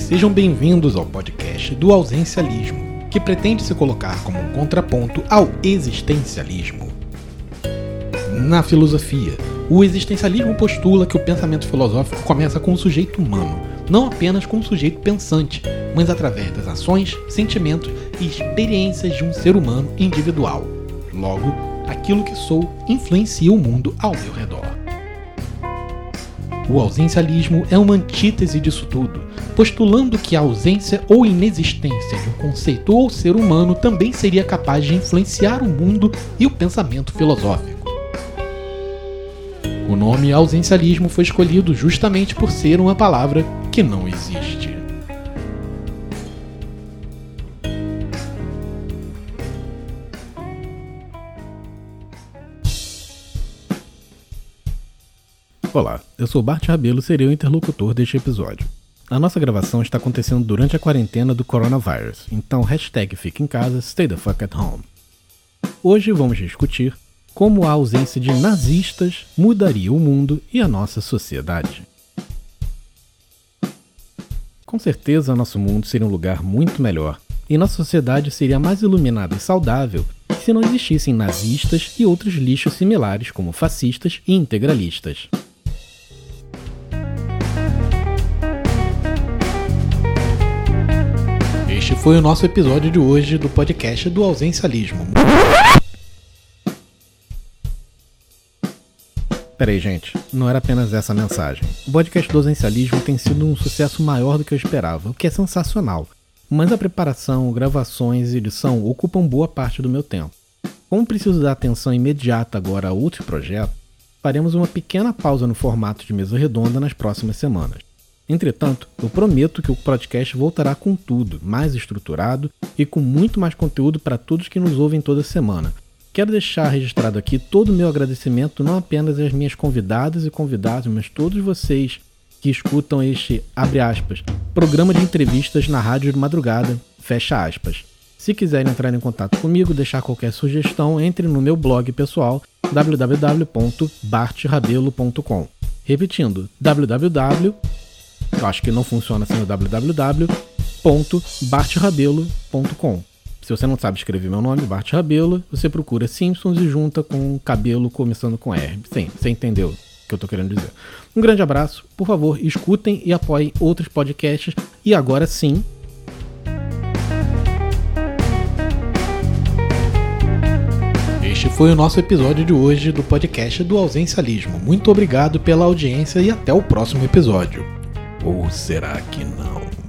sejam bem-vindos ao podcast do ausencialismo, que pretende se colocar como um contraponto ao existencialismo. Na filosofia, o existencialismo postula que o pensamento filosófico começa com o sujeito humano, não apenas com o sujeito pensante, mas através das ações, sentimentos e experiências de um ser humano individual. Logo, aquilo que sou influencia o mundo ao meu redor. O ausencialismo é uma antítese disso tudo, postulando que a ausência ou inexistência de um conceito ou ser humano também seria capaz de influenciar o mundo e o pensamento filosófico. O nome ausencialismo foi escolhido justamente por ser uma palavra que não existe. Olá, eu sou Bart Rabelo, serei o interlocutor deste episódio. A nossa gravação está acontecendo durante a quarentena do coronavírus, então hashtag fica em casa, stay the fuck at home. Hoje vamos discutir como a ausência de nazistas mudaria o mundo e a nossa sociedade. Com certeza, nosso mundo seria um lugar muito melhor e nossa sociedade seria mais iluminada e saudável se não existissem nazistas e outros lixos similares como fascistas e integralistas. Este foi o nosso episódio de hoje do podcast do Ausencialismo. Peraí, gente, não era apenas essa mensagem. O podcast do Ausencialismo tem sido um sucesso maior do que eu esperava, o que é sensacional. Mas a preparação, gravações e edição ocupam boa parte do meu tempo. Como preciso dar atenção imediata agora a outros projetos, faremos uma pequena pausa no formato de mesa redonda nas próximas semanas. Entretanto, eu prometo que o podcast voltará com tudo, mais estruturado e com muito mais conteúdo para todos que nos ouvem toda semana. Quero deixar registrado aqui todo o meu agradecimento não apenas às minhas convidadas e convidados, mas todos vocês que escutam este, aspas, programa de entrevistas na rádio de madrugada, fecha aspas. Se quiserem entrar em contato comigo, deixar qualquer sugestão, entre no meu blog pessoal www.bartrabelo.com. Repetindo, www eu acho que não funciona sem o www.bartrabelo.com. Se você não sabe escrever meu nome, Bart Rabelo, você procura Simpsons e junta com cabelo começando com R. Sim, você entendeu o que eu tô querendo dizer. Um grande abraço, por favor, escutem e apoiem outros podcasts. E agora sim. Este foi o nosso episódio de hoje do podcast do Ausencialismo. Muito obrigado pela audiência e até o próximo episódio. Ou será que não?